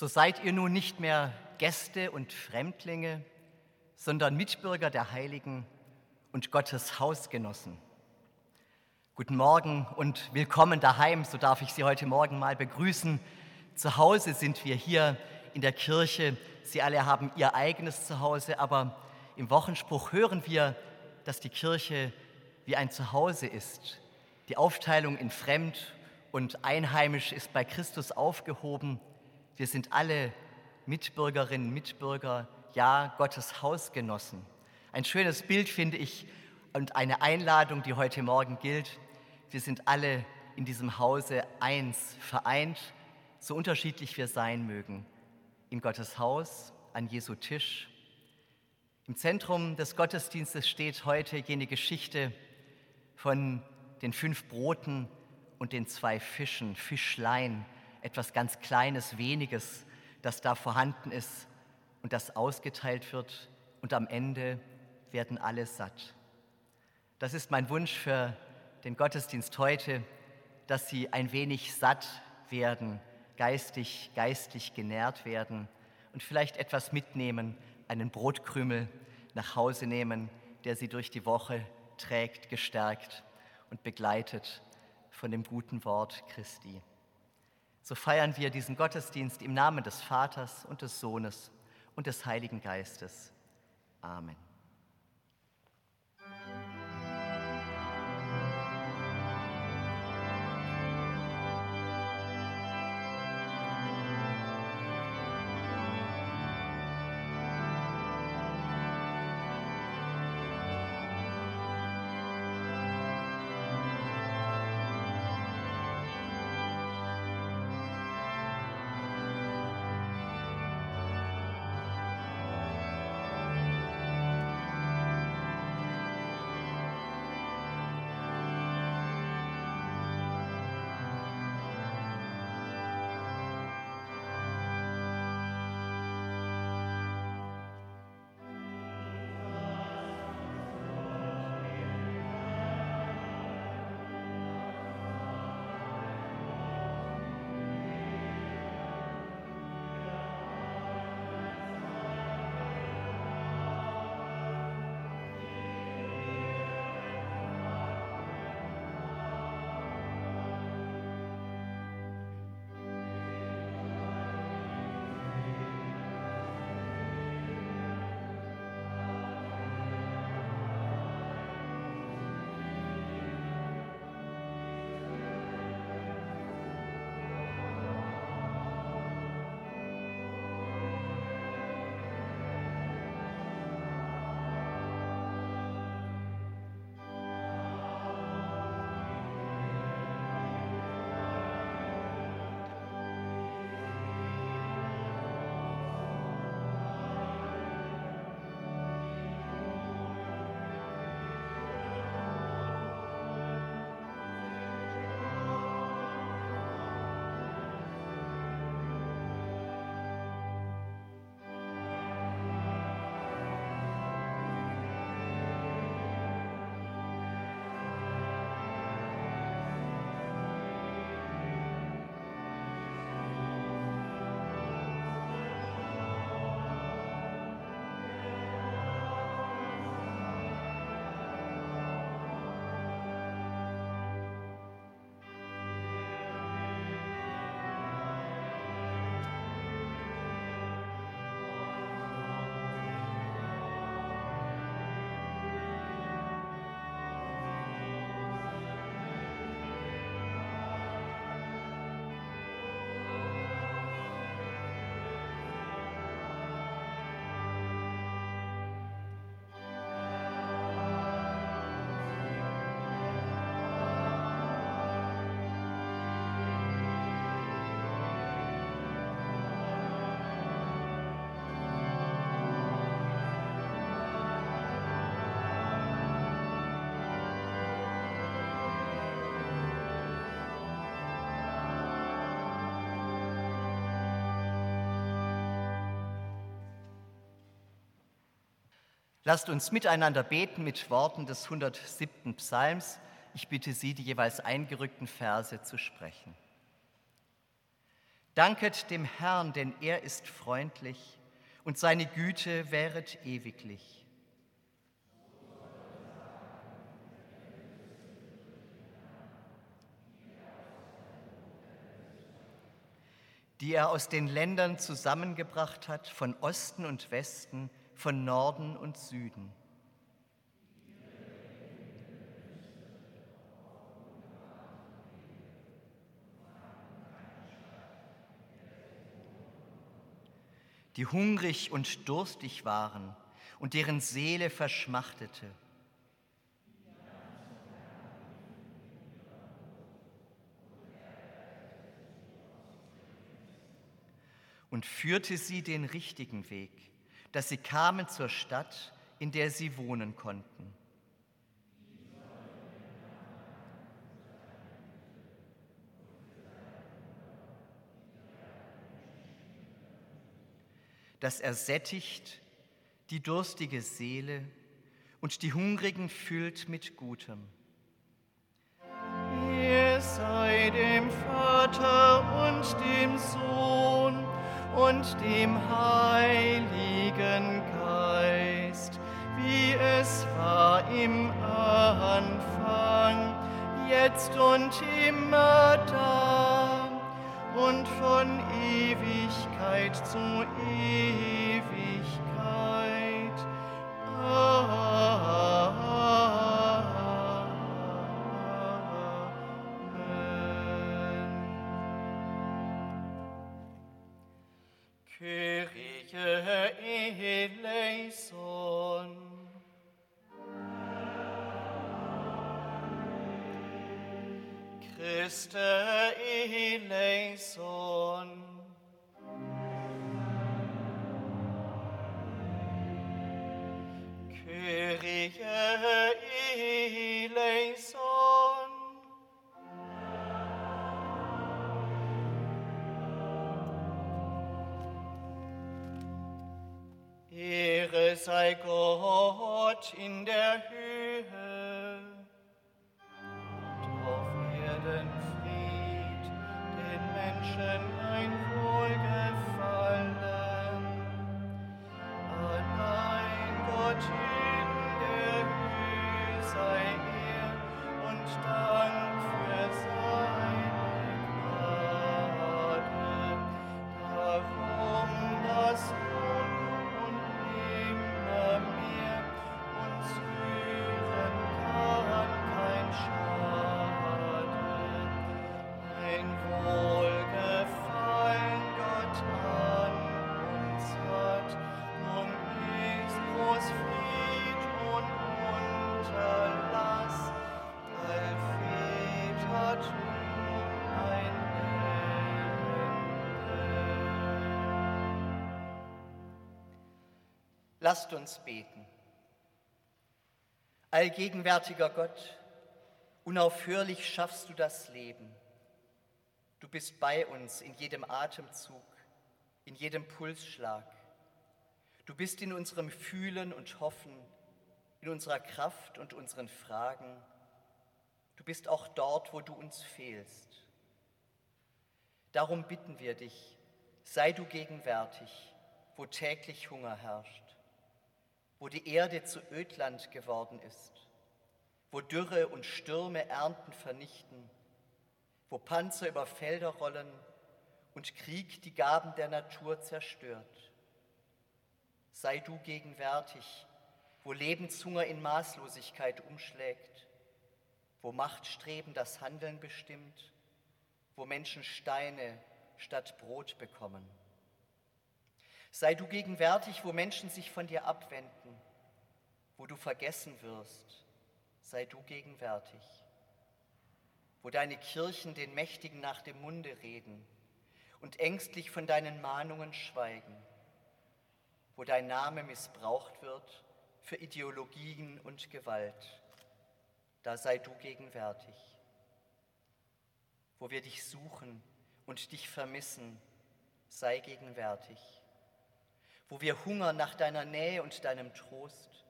So seid ihr nun nicht mehr Gäste und Fremdlinge, sondern Mitbürger der Heiligen und Gottes Hausgenossen. Guten Morgen und willkommen daheim, so darf ich Sie heute Morgen mal begrüßen. Zu Hause sind wir hier in der Kirche. Sie alle haben ihr eigenes Zuhause, aber im Wochenspruch hören wir, dass die Kirche wie ein Zuhause ist. Die Aufteilung in Fremd und Einheimisch ist bei Christus aufgehoben. Wir sind alle Mitbürgerinnen, Mitbürger, ja, Gottes Hausgenossen. Ein schönes Bild finde ich und eine Einladung, die heute Morgen gilt. Wir sind alle in diesem Hause eins, vereint, so unterschiedlich wir sein mögen. In Gottes Haus, an Jesu Tisch. Im Zentrum des Gottesdienstes steht heute jene Geschichte von den fünf Broten und den zwei Fischen, Fischlein, etwas ganz Kleines, Weniges, das da vorhanden ist und das ausgeteilt wird und am Ende werden alle satt. Das ist mein Wunsch für den Gottesdienst heute, dass Sie ein wenig satt werden, geistig, geistlich genährt werden und vielleicht etwas mitnehmen, einen Brotkrümel nach Hause nehmen, der Sie durch die Woche trägt, gestärkt und begleitet von dem guten Wort Christi. So feiern wir diesen Gottesdienst im Namen des Vaters und des Sohnes und des Heiligen Geistes. Amen. Lasst uns miteinander beten mit Worten des 107. Psalms. Ich bitte Sie, die jeweils eingerückten Verse zu sprechen. Danket dem Herrn, denn er ist freundlich und seine Güte währet ewiglich. die er aus den Ländern zusammengebracht hat, von Osten und Westen, von Norden und Süden. die hungrig und durstig waren und deren Seele verschmachtete. Und führte sie den richtigen Weg, dass sie kamen zur Stadt, in der sie wohnen konnten. das ersättigt die durstige Seele und die Hungrigen füllt mit Gutem. Ihr sei dem Vater und dem Sohn und dem Heiligen Geist, wie es war im Anfang, jetzt und immer da und von Ewigkeit zu Ewigkeit. Sei Gott in der Höhe Lasst uns beten. Allgegenwärtiger Gott, unaufhörlich schaffst du das Leben. Du bist bei uns in jedem Atemzug, in jedem Pulsschlag. Du bist in unserem Fühlen und Hoffen, in unserer Kraft und unseren Fragen. Du bist auch dort, wo du uns fehlst. Darum bitten wir dich, sei du gegenwärtig, wo täglich Hunger herrscht, wo die Erde zu Ödland geworden ist, wo Dürre und Stürme Ernten vernichten, wo Panzer über Felder rollen und Krieg die Gaben der Natur zerstört. Sei du gegenwärtig, wo Lebenshunger in Maßlosigkeit umschlägt, wo Machtstreben das Handeln bestimmt, wo Menschen Steine statt Brot bekommen. Sei du gegenwärtig, wo Menschen sich von dir abwenden, wo du vergessen wirst. Sei du gegenwärtig, wo deine Kirchen den Mächtigen nach dem Munde reden und ängstlich von deinen Mahnungen schweigen, wo dein Name missbraucht wird für Ideologien und Gewalt. Da sei du gegenwärtig, wo wir dich suchen und dich vermissen, sei gegenwärtig wo wir hungern nach deiner Nähe und deinem Trost,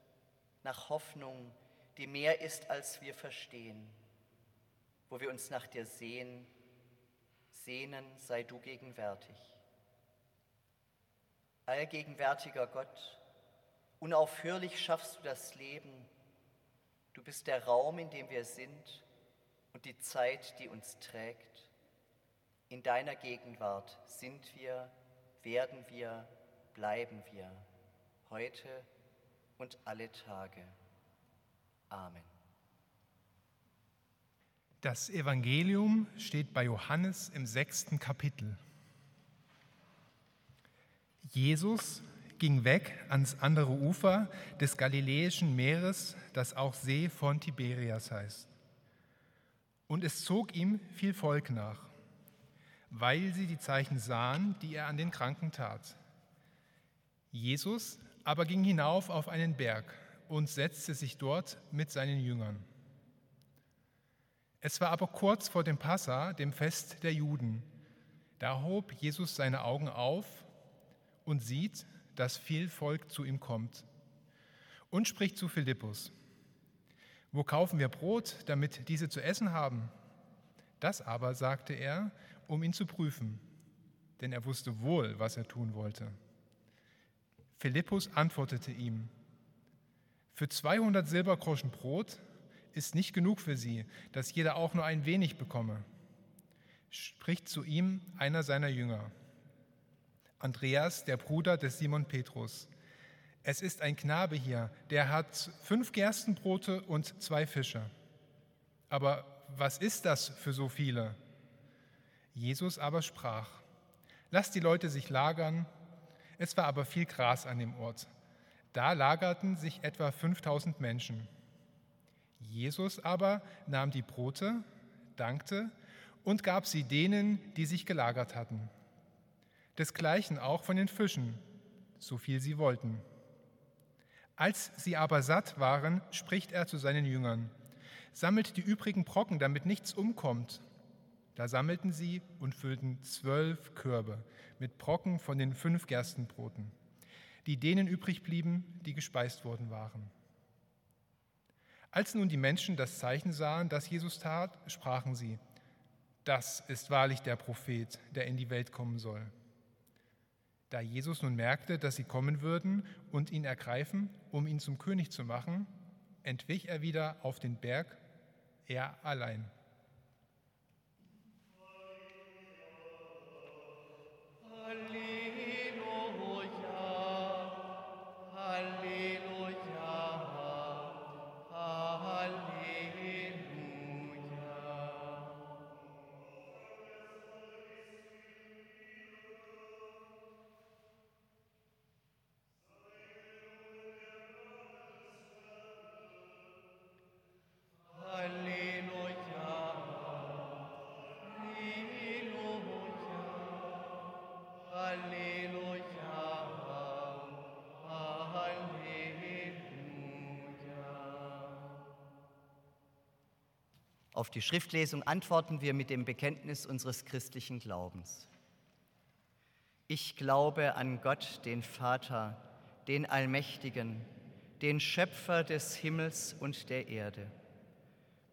nach Hoffnung, die mehr ist, als wir verstehen, wo wir uns nach dir sehen, sehnen sei du gegenwärtig. Allgegenwärtiger Gott, unaufhörlich schaffst du das Leben. Du bist der Raum, in dem wir sind und die Zeit, die uns trägt. In deiner Gegenwart sind wir, werden wir, bleiben wir, heute und alle Tage. Amen. Das Evangelium steht bei Johannes im sechsten Kapitel. Jesus ging weg ans andere Ufer des Galiläischen Meeres, das auch See von Tiberias heißt. Und es zog ihm viel Volk nach, weil sie die Zeichen sahen, die er an den Kranken tat. Jesus aber ging hinauf auf einen Berg und setzte sich dort mit seinen Jüngern. Es war aber kurz vor dem Passa, dem Fest der Juden. Da hob Jesus seine Augen auf und sieht, dass viel Volk zu ihm kommt und spricht zu Philippus. Wo kaufen wir Brot, damit diese zu essen haben? Das aber sagte er, um ihn zu prüfen, denn er wusste wohl, was er tun wollte. Philippus antwortete ihm, für 200 Silbergroschen Brot ist nicht genug für sie, dass jeder auch nur ein wenig bekomme. Spricht zu ihm einer seiner Jünger, Andreas, der Bruder des Simon Petrus. Es ist ein Knabe hier, der hat fünf Gerstenbrote und zwei Fische. Aber was ist das für so viele? Jesus aber sprach, lasst die Leute sich lagern. Es war aber viel Gras an dem Ort. Da lagerten sich etwa 5000 Menschen. Jesus aber nahm die Brote, dankte und gab sie denen, die sich gelagert hatten. Desgleichen auch von den Fischen, so viel sie wollten. Als sie aber satt waren, spricht er zu seinen Jüngern, sammelt die übrigen Brocken, damit nichts umkommt. Da sammelten sie und füllten zwölf Körbe mit Brocken von den fünf Gerstenbroten, die denen übrig blieben, die gespeist worden waren. Als nun die Menschen das Zeichen sahen, das Jesus tat, sprachen sie, das ist wahrlich der Prophet, der in die Welt kommen soll. Da Jesus nun merkte, dass sie kommen würden und ihn ergreifen, um ihn zum König zu machen, entwich er wieder auf den Berg, er allein. Auf die Schriftlesung antworten wir mit dem Bekenntnis unseres christlichen Glaubens. Ich glaube an Gott, den Vater, den Allmächtigen, den Schöpfer des Himmels und der Erde,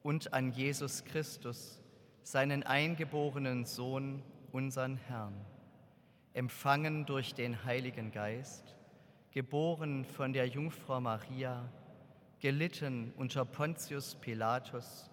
und an Jesus Christus, seinen eingeborenen Sohn, unseren Herrn, empfangen durch den Heiligen Geist, geboren von der Jungfrau Maria, gelitten unter Pontius Pilatus,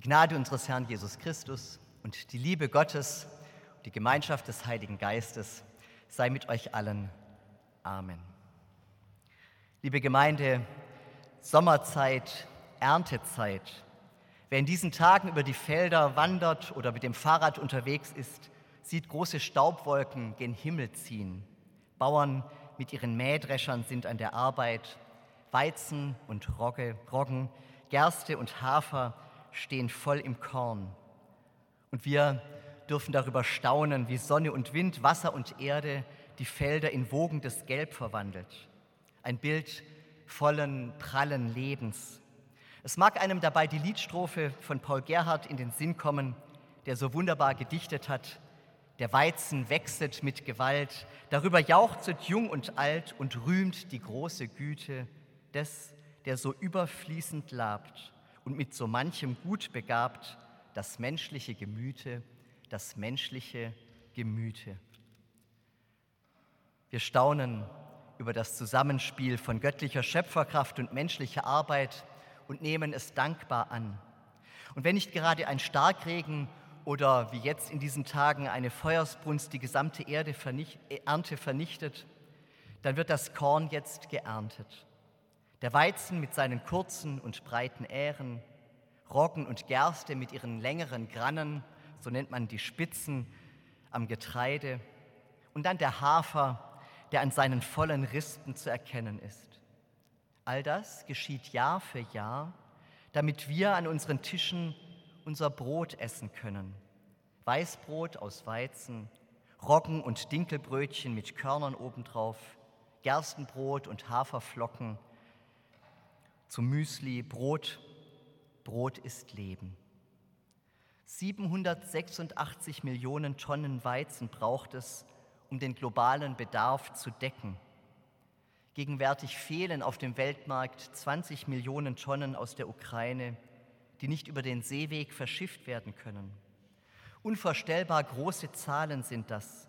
Die Gnade unseres Herrn Jesus Christus und die Liebe Gottes, die Gemeinschaft des Heiligen Geistes sei mit euch allen. Amen. Liebe Gemeinde, Sommerzeit, Erntezeit. Wer in diesen Tagen über die Felder wandert oder mit dem Fahrrad unterwegs ist, sieht große Staubwolken gen Himmel ziehen. Bauern mit ihren Mähdreschern sind an der Arbeit. Weizen und Rogge, Roggen, Gerste und Hafer stehen voll im Korn. Und wir dürfen darüber staunen, wie Sonne und Wind, Wasser und Erde die Felder in wogendes Gelb verwandelt. Ein Bild vollen, prallen Lebens. Es mag einem dabei die Liedstrophe von Paul Gerhardt in den Sinn kommen, der so wunderbar gedichtet hat. Der Weizen wechselt mit Gewalt, darüber jauchzet jung und alt und rühmt die große Güte des, der so überfließend labt und mit so manchem Gut begabt, das menschliche Gemüte, das menschliche Gemüte. Wir staunen über das Zusammenspiel von göttlicher Schöpferkraft und menschlicher Arbeit und nehmen es dankbar an. Und wenn nicht gerade ein Starkregen oder wie jetzt in diesen Tagen eine Feuersbrunst die gesamte Erde vernicht, Ernte vernichtet, dann wird das Korn jetzt geerntet. Der Weizen mit seinen kurzen und breiten Ähren, Roggen und Gerste mit ihren längeren Grannen, so nennt man die Spitzen am Getreide, und dann der Hafer, der an seinen vollen Rispen zu erkennen ist. All das geschieht Jahr für Jahr, damit wir an unseren Tischen unser Brot essen können. Weißbrot aus Weizen, Roggen- und Dinkelbrötchen mit Körnern obendrauf, Gerstenbrot und Haferflocken – zum Müsli, Brot, Brot ist Leben. 786 Millionen Tonnen Weizen braucht es, um den globalen Bedarf zu decken. Gegenwärtig fehlen auf dem Weltmarkt 20 Millionen Tonnen aus der Ukraine, die nicht über den Seeweg verschifft werden können. Unvorstellbar große Zahlen sind das,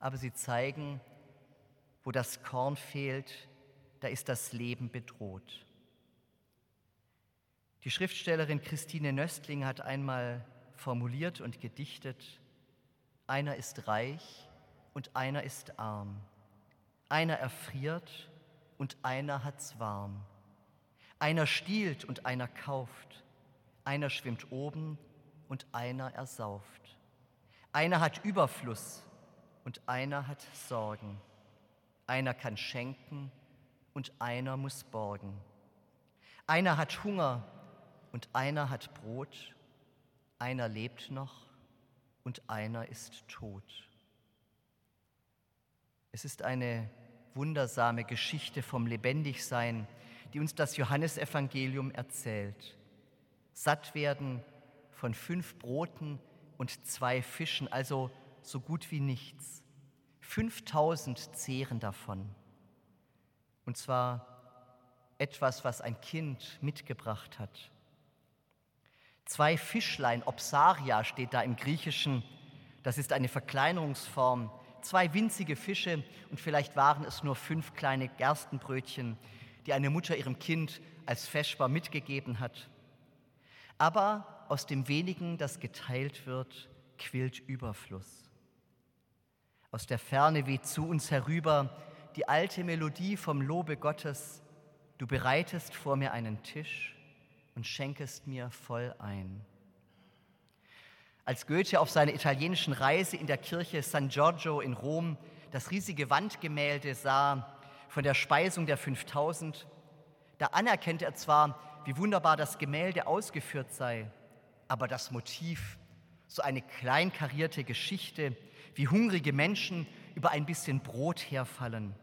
aber sie zeigen, wo das Korn fehlt, da ist das Leben bedroht. Die Schriftstellerin Christine Nöstling hat einmal formuliert und gedichtet, einer ist reich und einer ist arm, einer erfriert und einer hat's warm, einer stiehlt und einer kauft, einer schwimmt oben und einer ersauft, einer hat Überfluss und einer hat Sorgen, einer kann schenken und einer muss borgen. Einer hat Hunger und einer hat Brot, einer lebt noch und einer ist tot. Es ist eine wundersame Geschichte vom Lebendigsein, die uns das Johannesevangelium erzählt. Satt werden von fünf Broten und zwei Fischen, also so gut wie nichts. 5000 zehren davon. Und zwar etwas, was ein Kind mitgebracht hat. Zwei Fischlein, Opsaria steht da im Griechischen, das ist eine Verkleinerungsform. Zwei winzige Fische und vielleicht waren es nur fünf kleine Gerstenbrötchen, die eine Mutter ihrem Kind als Feschbar mitgegeben hat. Aber aus dem wenigen, das geteilt wird, quillt Überfluss. Aus der Ferne weht zu uns herüber die alte Melodie vom Lobe Gottes, du bereitest vor mir einen Tisch und schenkest mir voll ein. Als Goethe auf seiner italienischen Reise in der Kirche San Giorgio in Rom das riesige Wandgemälde sah von der Speisung der 5000, da anerkennt er zwar, wie wunderbar das Gemälde ausgeführt sei, aber das Motiv, so eine kleinkarierte Geschichte, wie hungrige Menschen über ein bisschen Brot herfallen,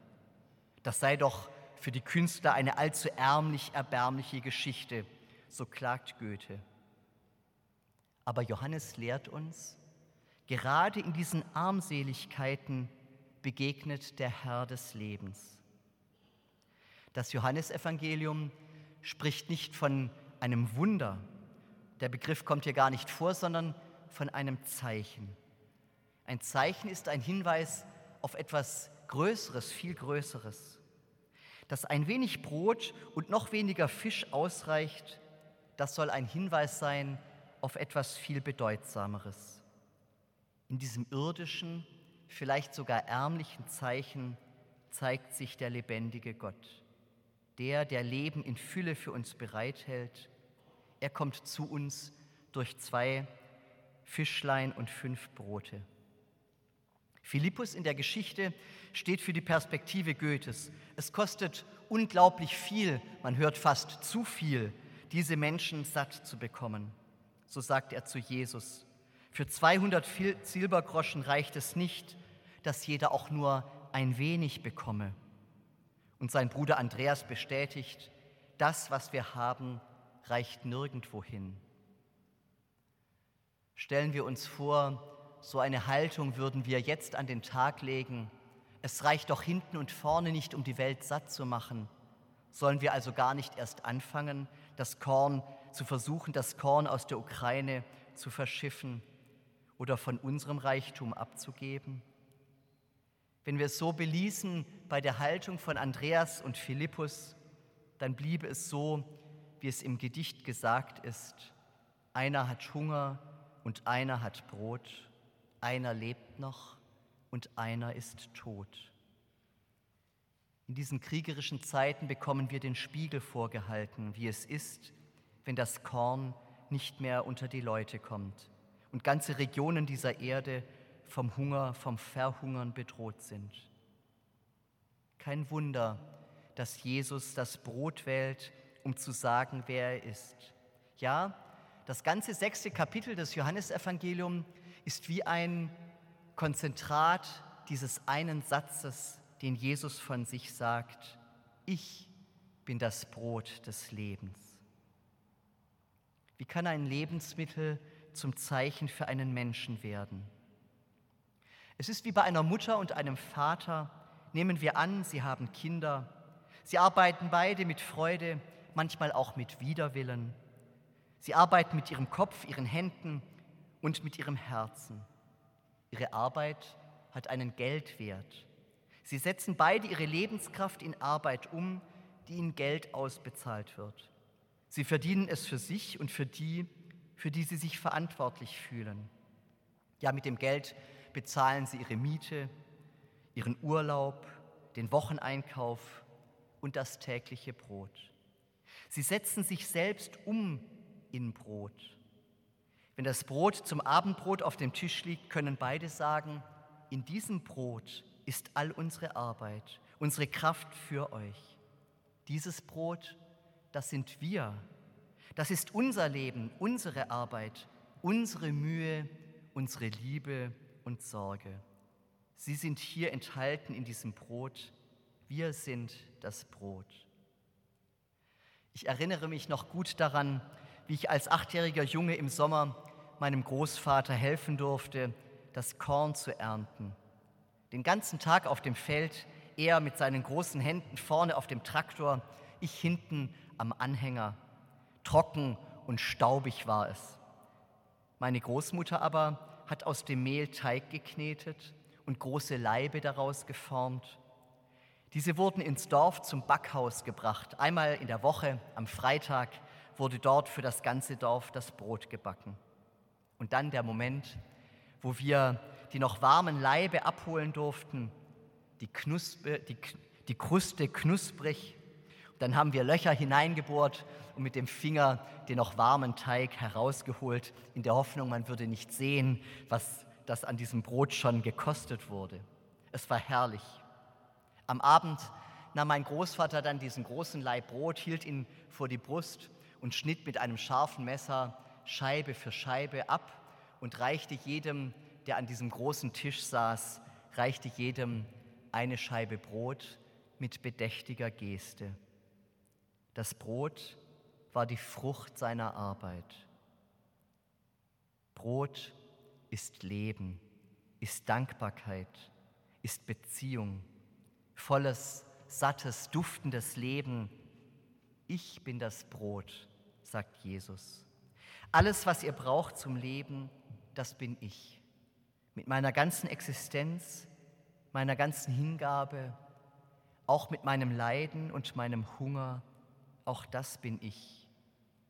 das sei doch für die Künstler eine allzu ärmlich erbärmliche Geschichte, so klagt Goethe. Aber Johannes lehrt uns, gerade in diesen Armseligkeiten begegnet der Herr des Lebens. Das Johannesevangelium spricht nicht von einem Wunder, der Begriff kommt hier gar nicht vor, sondern von einem Zeichen. Ein Zeichen ist ein Hinweis auf etwas Größeres, viel Größeres. Dass ein wenig Brot und noch weniger Fisch ausreicht, das soll ein Hinweis sein auf etwas viel Bedeutsameres. In diesem irdischen, vielleicht sogar ärmlichen Zeichen zeigt sich der lebendige Gott, der, der Leben in Fülle für uns bereithält. Er kommt zu uns durch zwei Fischlein und fünf Brote. Philippus in der Geschichte steht für die Perspektive Goethes. Es kostet unglaublich viel, man hört fast zu viel, diese Menschen satt zu bekommen. So sagt er zu Jesus. Für 200 Silbergroschen reicht es nicht, dass jeder auch nur ein wenig bekomme. Und sein Bruder Andreas bestätigt, das, was wir haben, reicht nirgendwo hin. Stellen wir uns vor, so eine Haltung würden wir jetzt an den Tag legen. Es reicht doch hinten und vorne nicht, um die Welt satt zu machen. Sollen wir also gar nicht erst anfangen, das Korn zu versuchen, das Korn aus der Ukraine zu verschiffen oder von unserem Reichtum abzugeben? Wenn wir es so beließen bei der Haltung von Andreas und Philippus, dann bliebe es so, wie es im Gedicht gesagt ist. Einer hat Hunger und einer hat Brot, einer lebt noch und einer ist tot. In diesen kriegerischen Zeiten bekommen wir den Spiegel vorgehalten, wie es ist, wenn das Korn nicht mehr unter die Leute kommt und ganze Regionen dieser Erde vom Hunger, vom Verhungern bedroht sind. Kein Wunder, dass Jesus das Brot wählt, um zu sagen, wer er ist. Ja, das ganze sechste Kapitel des Johannesevangeliums ist wie ein Konzentrat dieses einen Satzes, den Jesus von sich sagt, ich bin das Brot des Lebens. Wie kann ein Lebensmittel zum Zeichen für einen Menschen werden? Es ist wie bei einer Mutter und einem Vater. Nehmen wir an, sie haben Kinder. Sie arbeiten beide mit Freude, manchmal auch mit Widerwillen. Sie arbeiten mit ihrem Kopf, ihren Händen und mit ihrem Herzen. Ihre Arbeit hat einen Geldwert. Sie setzen beide ihre Lebenskraft in Arbeit um, die ihnen Geld ausbezahlt wird. Sie verdienen es für sich und für die, für die sie sich verantwortlich fühlen. Ja, mit dem Geld bezahlen sie ihre Miete, ihren Urlaub, den Wocheneinkauf und das tägliche Brot. Sie setzen sich selbst um in Brot. Wenn das Brot zum Abendbrot auf dem Tisch liegt, können beide sagen, in diesem Brot ist all unsere Arbeit, unsere Kraft für euch. Dieses Brot, das sind wir. Das ist unser Leben, unsere Arbeit, unsere Mühe, unsere Liebe und Sorge. Sie sind hier enthalten in diesem Brot. Wir sind das Brot. Ich erinnere mich noch gut daran, wie ich als achtjähriger Junge im Sommer meinem Großvater helfen durfte, das Korn zu ernten. Den ganzen Tag auf dem Feld, er mit seinen großen Händen vorne auf dem Traktor, ich hinten am Anhänger. Trocken und staubig war es. Meine Großmutter aber hat aus dem Mehl Teig geknetet und große Laibe daraus geformt. Diese wurden ins Dorf zum Backhaus gebracht. Einmal in der Woche, am Freitag, wurde dort für das ganze Dorf das Brot gebacken. Und dann der Moment, wo wir die noch warmen Leibe abholen durften, die, Knuspe, die, die Kruste knusprig. Dann haben wir Löcher hineingebohrt und mit dem Finger den noch warmen Teig herausgeholt, in der Hoffnung, man würde nicht sehen, was das an diesem Brot schon gekostet wurde. Es war herrlich. Am Abend nahm mein Großvater dann diesen großen Leib Brot, hielt ihn vor die Brust und schnitt mit einem scharfen Messer Scheibe für Scheibe ab und reichte jedem, der an diesem großen Tisch saß, reichte jedem eine Scheibe Brot mit bedächtiger Geste. Das Brot war die Frucht seiner Arbeit. Brot ist Leben, ist Dankbarkeit, ist Beziehung, volles, sattes, duftendes Leben. Ich bin das Brot, sagt Jesus. Alles, was ihr braucht zum Leben, das bin ich. Mit meiner ganzen Existenz, meiner ganzen Hingabe, auch mit meinem Leiden und meinem Hunger, auch das bin ich.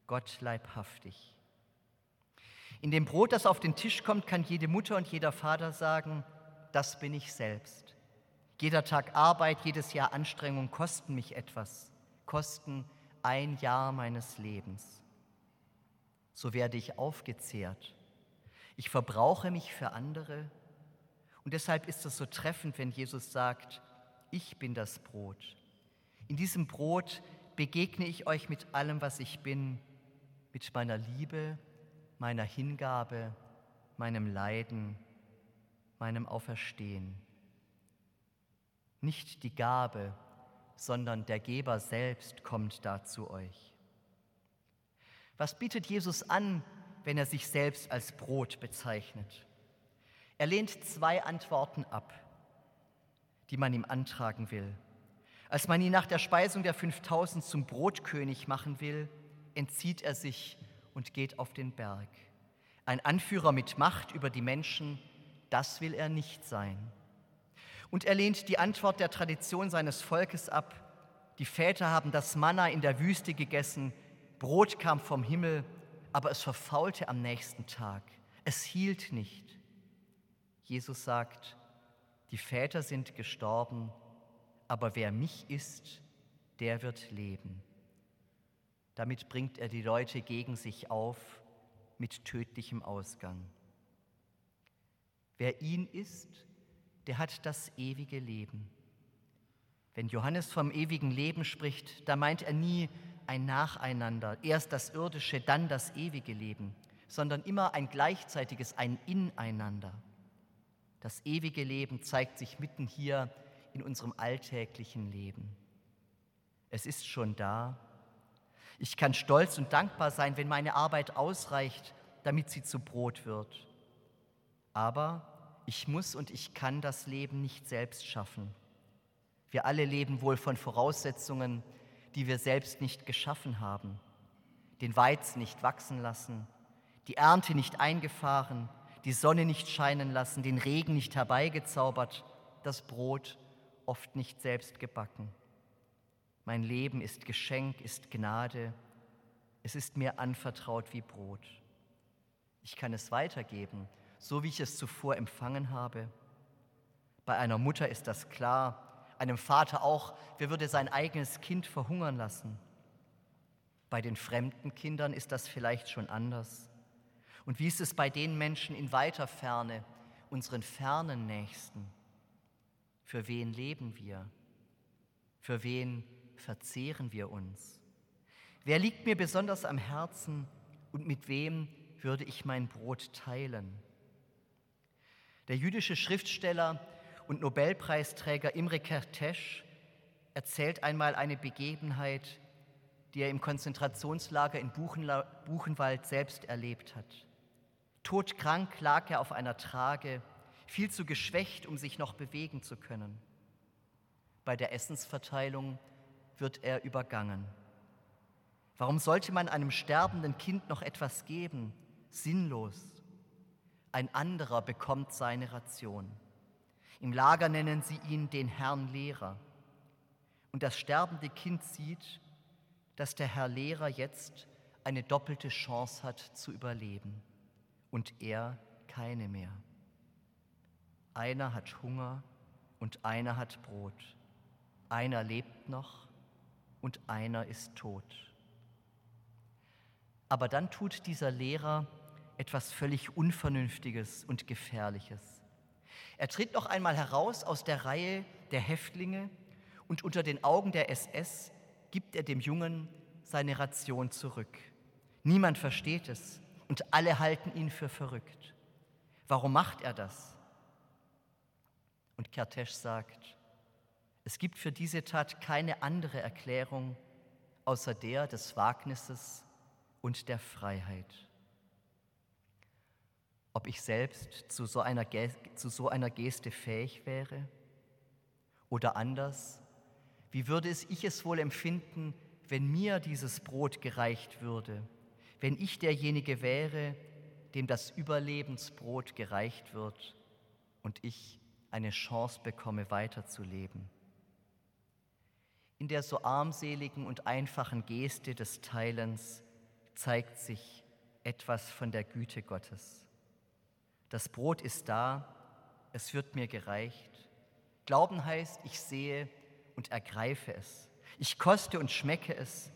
Gott leibhaftig. In dem Brot, das auf den Tisch kommt, kann jede Mutter und jeder Vater sagen, das bin ich selbst. Jeder Tag Arbeit, jedes Jahr Anstrengung kosten mich etwas, kosten ein Jahr meines Lebens. So werde ich aufgezehrt. Ich verbrauche mich für andere. Und deshalb ist es so treffend, wenn Jesus sagt, ich bin das Brot. In diesem Brot begegne ich euch mit allem, was ich bin, mit meiner Liebe, meiner Hingabe, meinem Leiden, meinem Auferstehen. Nicht die Gabe, sondern der Geber selbst kommt da zu euch. Was bietet Jesus an, wenn er sich selbst als Brot bezeichnet? Er lehnt zwei Antworten ab, die man ihm antragen will. Als man ihn nach der Speisung der 5000 zum Brotkönig machen will, entzieht er sich und geht auf den Berg. Ein Anführer mit Macht über die Menschen, das will er nicht sein. Und er lehnt die Antwort der Tradition seines Volkes ab. Die Väter haben das Manna in der Wüste gegessen, Brot kam vom Himmel, aber es verfaulte am nächsten Tag. Es hielt nicht. Jesus sagt, die Väter sind gestorben, aber wer mich isst, der wird leben. Damit bringt er die Leute gegen sich auf mit tödlichem Ausgang. Wer ihn isst, der hat das ewige Leben. Wenn Johannes vom ewigen Leben spricht, da meint er nie ein Nacheinander, erst das irdische, dann das ewige Leben, sondern immer ein gleichzeitiges, ein Ineinander. Das ewige Leben zeigt sich mitten hier in unserem alltäglichen Leben. Es ist schon da, ich kann stolz und dankbar sein, wenn meine Arbeit ausreicht, damit sie zu Brot wird. Aber ich muss und ich kann das Leben nicht selbst schaffen. Wir alle leben wohl von Voraussetzungen, die wir selbst nicht geschaffen haben. Den Weizen nicht wachsen lassen, die Ernte nicht eingefahren, die Sonne nicht scheinen lassen, den Regen nicht herbeigezaubert, das Brot oft nicht selbst gebacken. Mein Leben ist Geschenk, ist Gnade. Es ist mir anvertraut wie Brot. Ich kann es weitergeben, so wie ich es zuvor empfangen habe. Bei einer Mutter ist das klar, einem Vater auch, wer würde sein eigenes Kind verhungern lassen? Bei den fremden Kindern ist das vielleicht schon anders. Und wie ist es bei den Menschen in weiter Ferne, unseren fernen Nächsten? Für wen leben wir? Für wen verzehren wir uns? Wer liegt mir besonders am Herzen und mit wem würde ich mein Brot teilen? Der jüdische Schriftsteller und Nobelpreisträger Imre Kertész erzählt einmal eine Begebenheit, die er im Konzentrationslager in Buchenwald selbst erlebt hat. Todkrank lag er auf einer Trage, viel zu geschwächt, um sich noch bewegen zu können. Bei der Essensverteilung wird er übergangen. Warum sollte man einem sterbenden Kind noch etwas geben? Sinnlos. Ein anderer bekommt seine Ration. Im Lager nennen sie ihn den Herrn Lehrer. Und das sterbende Kind sieht, dass der Herr Lehrer jetzt eine doppelte Chance hat zu überleben und er keine mehr. Einer hat Hunger und einer hat Brot. Einer lebt noch und einer ist tot. Aber dann tut dieser Lehrer etwas völlig Unvernünftiges und Gefährliches. Er tritt noch einmal heraus aus der Reihe der Häftlinge und unter den Augen der SS gibt er dem Jungen seine Ration zurück. Niemand versteht es und alle halten ihn für verrückt. Warum macht er das? Und Kertesch sagt, es gibt für diese Tat keine andere Erklärung außer der des Wagnisses und der Freiheit. Ob ich selbst zu so einer, zu so einer Geste fähig wäre? Oder anders, wie würde es ich es wohl empfinden, wenn mir dieses Brot gereicht würde, wenn ich derjenige wäre, dem das Überlebensbrot gereicht wird und ich eine Chance bekomme, weiterzuleben? in der so armseligen und einfachen Geste des Teilens zeigt sich etwas von der Güte Gottes. Das Brot ist da, es wird mir gereicht. Glauben heißt, ich sehe und ergreife es. Ich koste und schmecke es.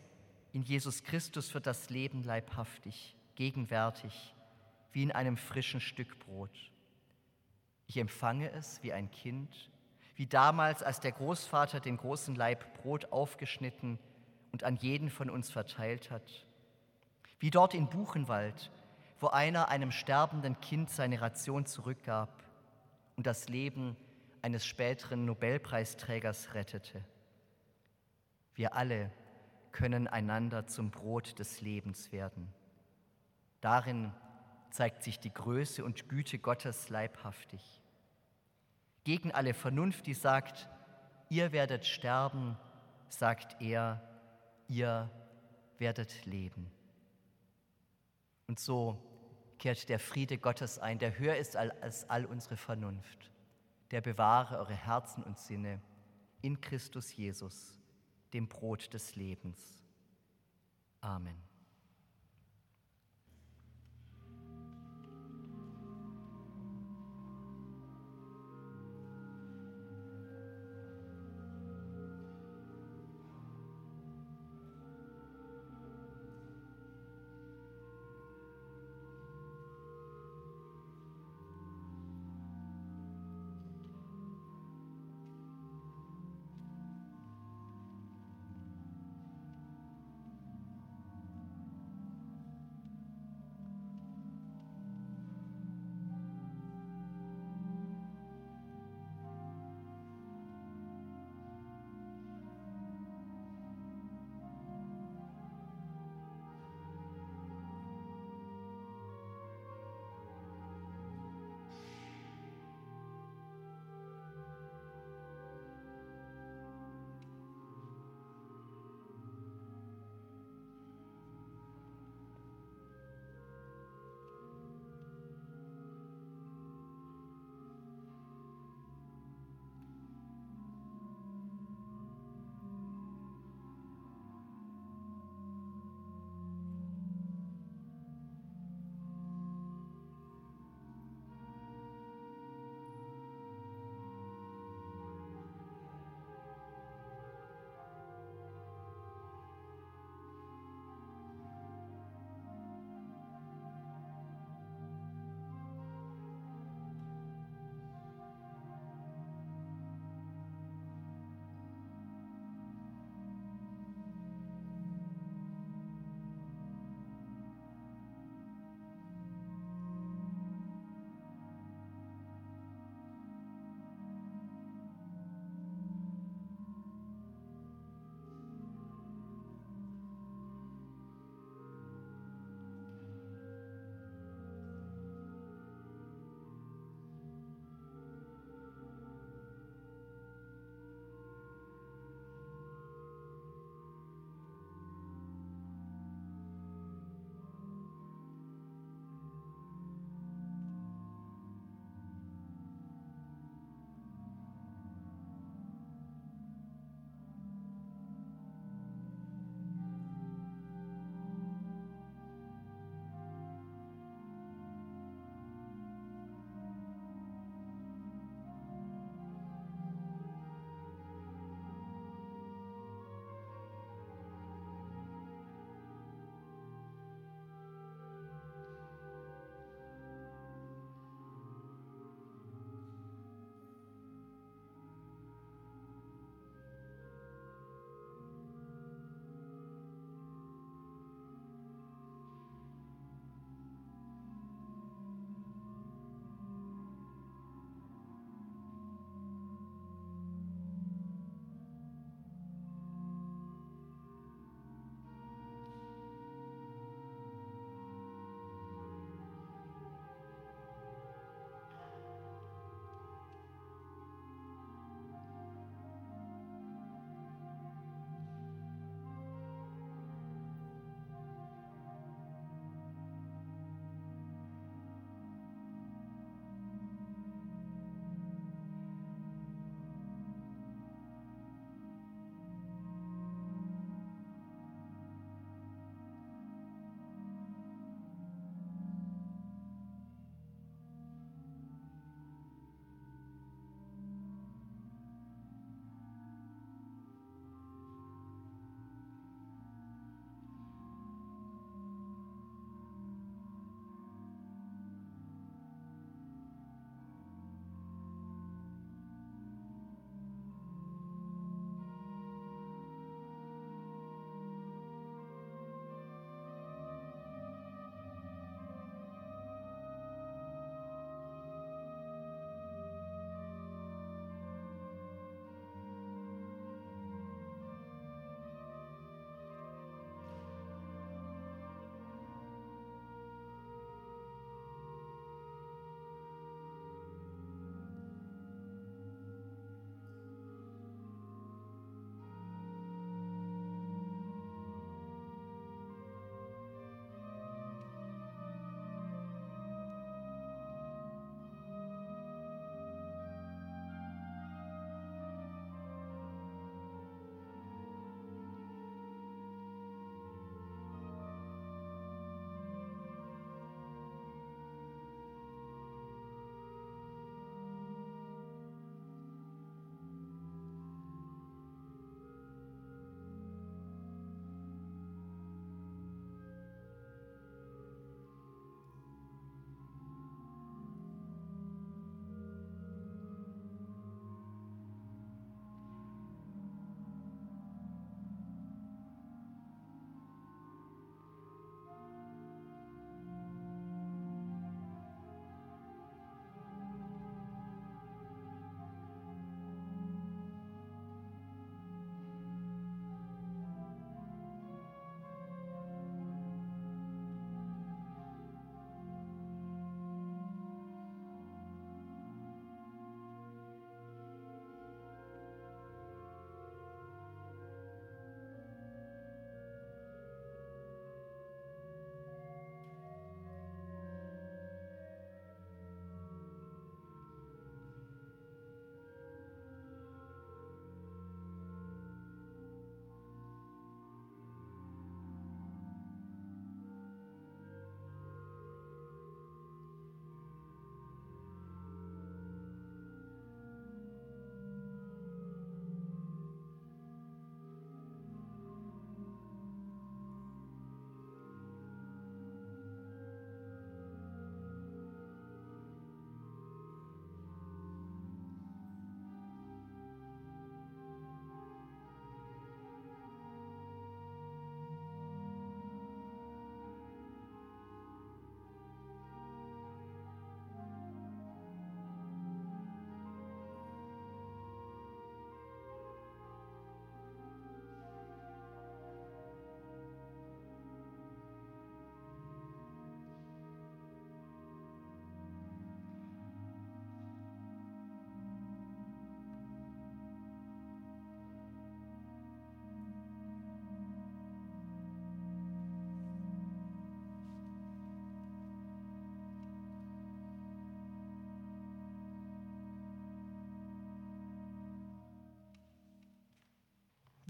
In Jesus Christus wird das Leben leibhaftig, gegenwärtig, wie in einem frischen Stück Brot. Ich empfange es wie ein Kind, wie damals, als der Großvater den großen Leib Brot aufgeschnitten und an jeden von uns verteilt hat. Wie dort in Buchenwald, wo einer einem sterbenden Kind seine Ration zurückgab und das Leben eines späteren Nobelpreisträgers rettete. Wir alle können einander zum Brot des Lebens werden. Darin zeigt sich die Größe und Güte Gottes leibhaftig. Gegen alle Vernunft, die sagt, ihr werdet sterben, sagt er, ihr werdet leben. Und so kehrt der Friede Gottes ein, der höher ist als all unsere Vernunft. Der bewahre eure Herzen und Sinne in Christus Jesus, dem Brot des Lebens. Amen.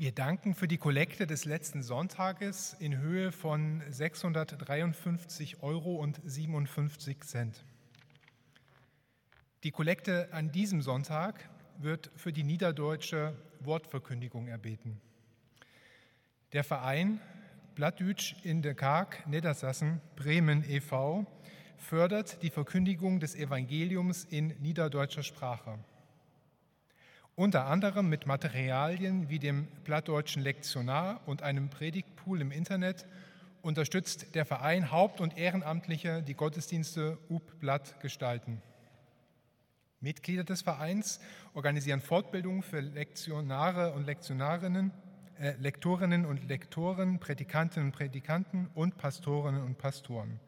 Wir danken für die Kollekte des letzten Sonntages in Höhe von 653 Euro und 57 Cent. Die Kollekte an diesem Sonntag wird für die niederdeutsche Wortverkündigung erbeten. Der Verein Blattdütsch in der Karg Niedersassen Bremen e.V. fördert die Verkündigung des Evangeliums in niederdeutscher Sprache unter anderem mit Materialien wie dem plattdeutschen Lektionar und einem Predigtpool im Internet unterstützt der Verein Haupt- und Ehrenamtliche die Gottesdienste UB Blatt gestalten. Mitglieder des Vereins organisieren Fortbildungen für Lektionare und Lektionarinnen, äh, Lektorinnen und Lektoren, Predikantinnen und Predikanten und Pastorinnen und Pastoren.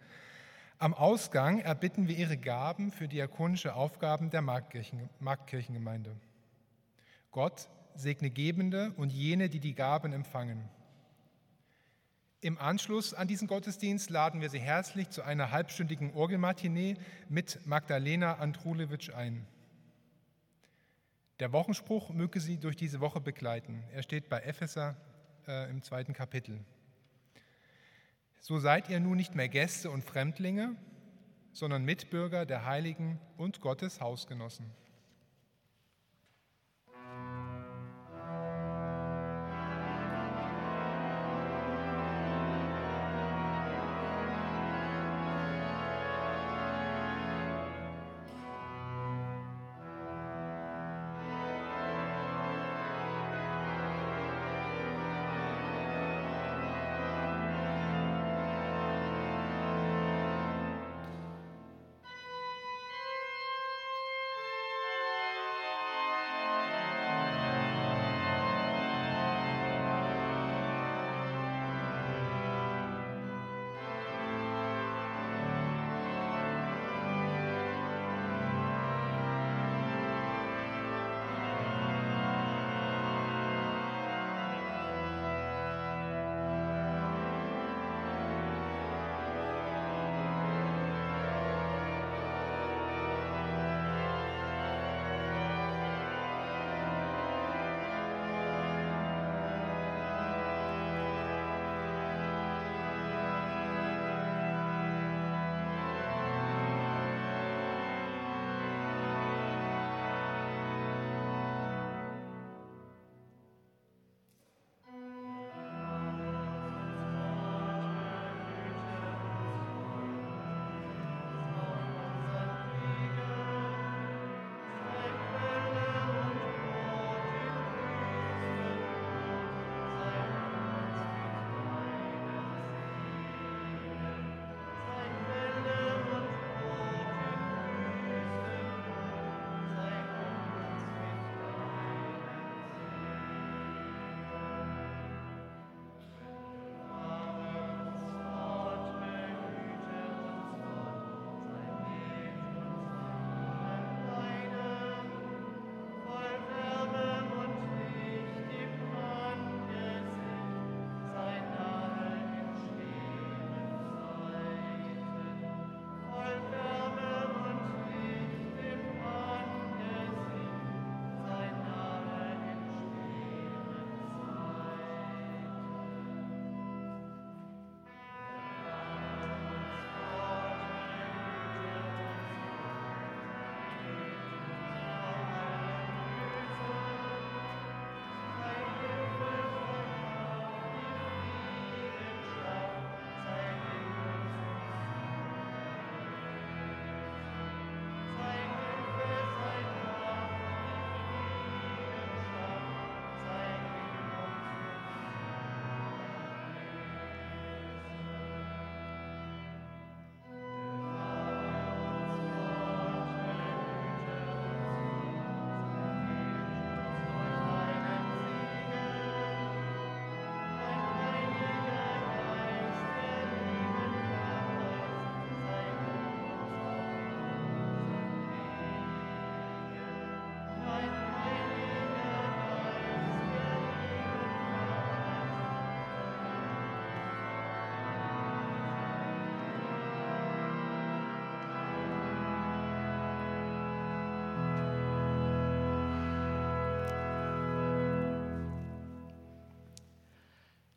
Am Ausgang erbitten wir ihre Gaben für diakonische Aufgaben der Marktkirchen, Marktkirchengemeinde. Gott segne Gebende und jene, die die Gaben empfangen. Im Anschluss an diesen Gottesdienst laden wir Sie herzlich zu einer halbstündigen Orgelmatinee mit Magdalena Andrulewitsch ein. Der Wochenspruch möge Sie durch diese Woche begleiten. Er steht bei Epheser äh, im zweiten Kapitel. So seid ihr nun nicht mehr Gäste und Fremdlinge, sondern Mitbürger der Heiligen und Gottes Hausgenossen.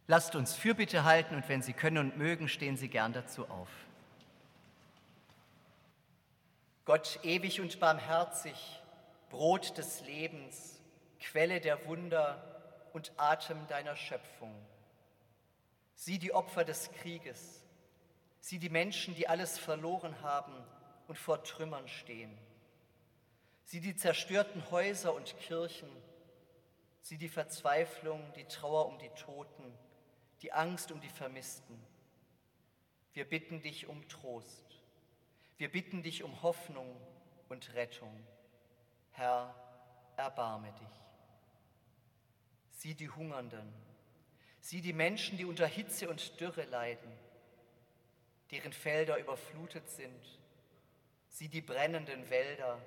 Lasst uns Fürbitte halten und wenn Sie können und mögen, stehen Sie gern dazu auf. Gott ewig und barmherzig, Brot des Lebens, Quelle der Wunder und Atem deiner Schöpfung. Sieh die Opfer des Krieges, sieh die Menschen, die alles verloren haben und vor Trümmern stehen. Sieh die zerstörten Häuser und Kirchen, sieh die Verzweiflung, die Trauer um die Toten die Angst um die Vermissten. Wir bitten dich um Trost. Wir bitten dich um Hoffnung und Rettung. Herr, erbarme dich. Sieh die Hungernden, sieh die Menschen, die unter Hitze und Dürre leiden, deren Felder überflutet sind. Sieh die brennenden Wälder,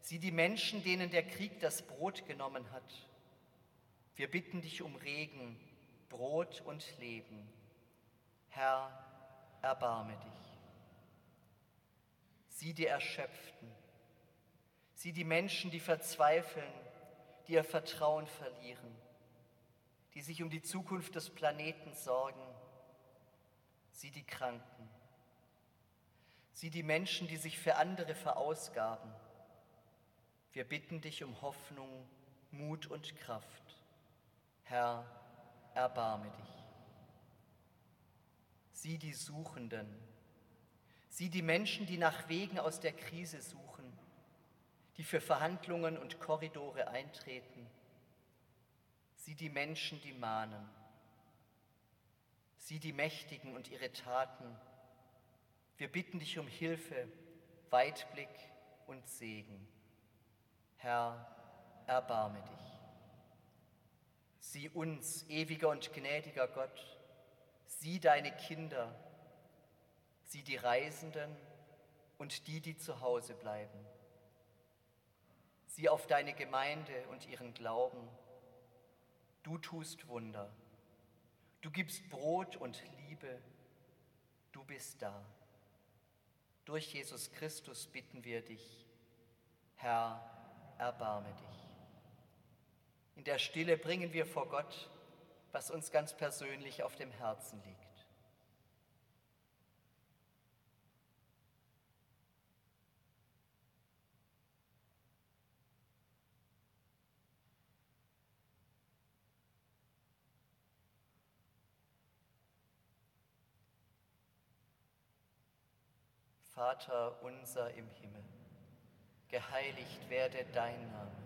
sieh die Menschen, denen der Krieg das Brot genommen hat. Wir bitten dich um Regen Brot und Leben. Herr, erbarme dich. Sieh die Erschöpften, sieh die Menschen, die verzweifeln, die ihr Vertrauen verlieren, die sich um die Zukunft des Planeten sorgen. Sieh die Kranken, sieh die Menschen, die sich für andere verausgaben. Wir bitten dich um Hoffnung, Mut und Kraft. Herr, erbarme dich. Sieh die Suchenden, sieh die Menschen, die nach Wegen aus der Krise suchen, die für Verhandlungen und Korridore eintreten. Sieh die Menschen, die mahnen. Sieh die Mächtigen und ihre Taten. Wir bitten dich um Hilfe, Weitblick und Segen. Herr, erbarme dich. Sieh uns, ewiger und gnädiger Gott, sieh deine Kinder, sieh die Reisenden und die, die zu Hause bleiben. Sieh auf deine Gemeinde und ihren Glauben. Du tust Wunder. Du gibst Brot und Liebe. Du bist da. Durch Jesus Christus bitten wir dich, Herr, erbarme dich. In der Stille bringen wir vor Gott, was uns ganz persönlich auf dem Herzen liegt. Vater unser im Himmel, geheiligt werde dein Name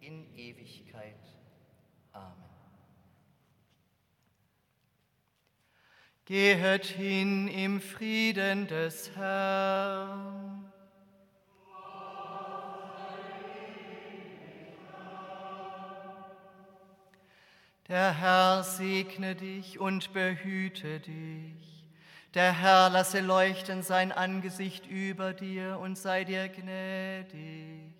in Ewigkeit. Amen. Gehet hin im Frieden des Herrn. Der Herr segne dich und behüte dich. Der Herr lasse leuchten sein Angesicht über dir und sei dir gnädig.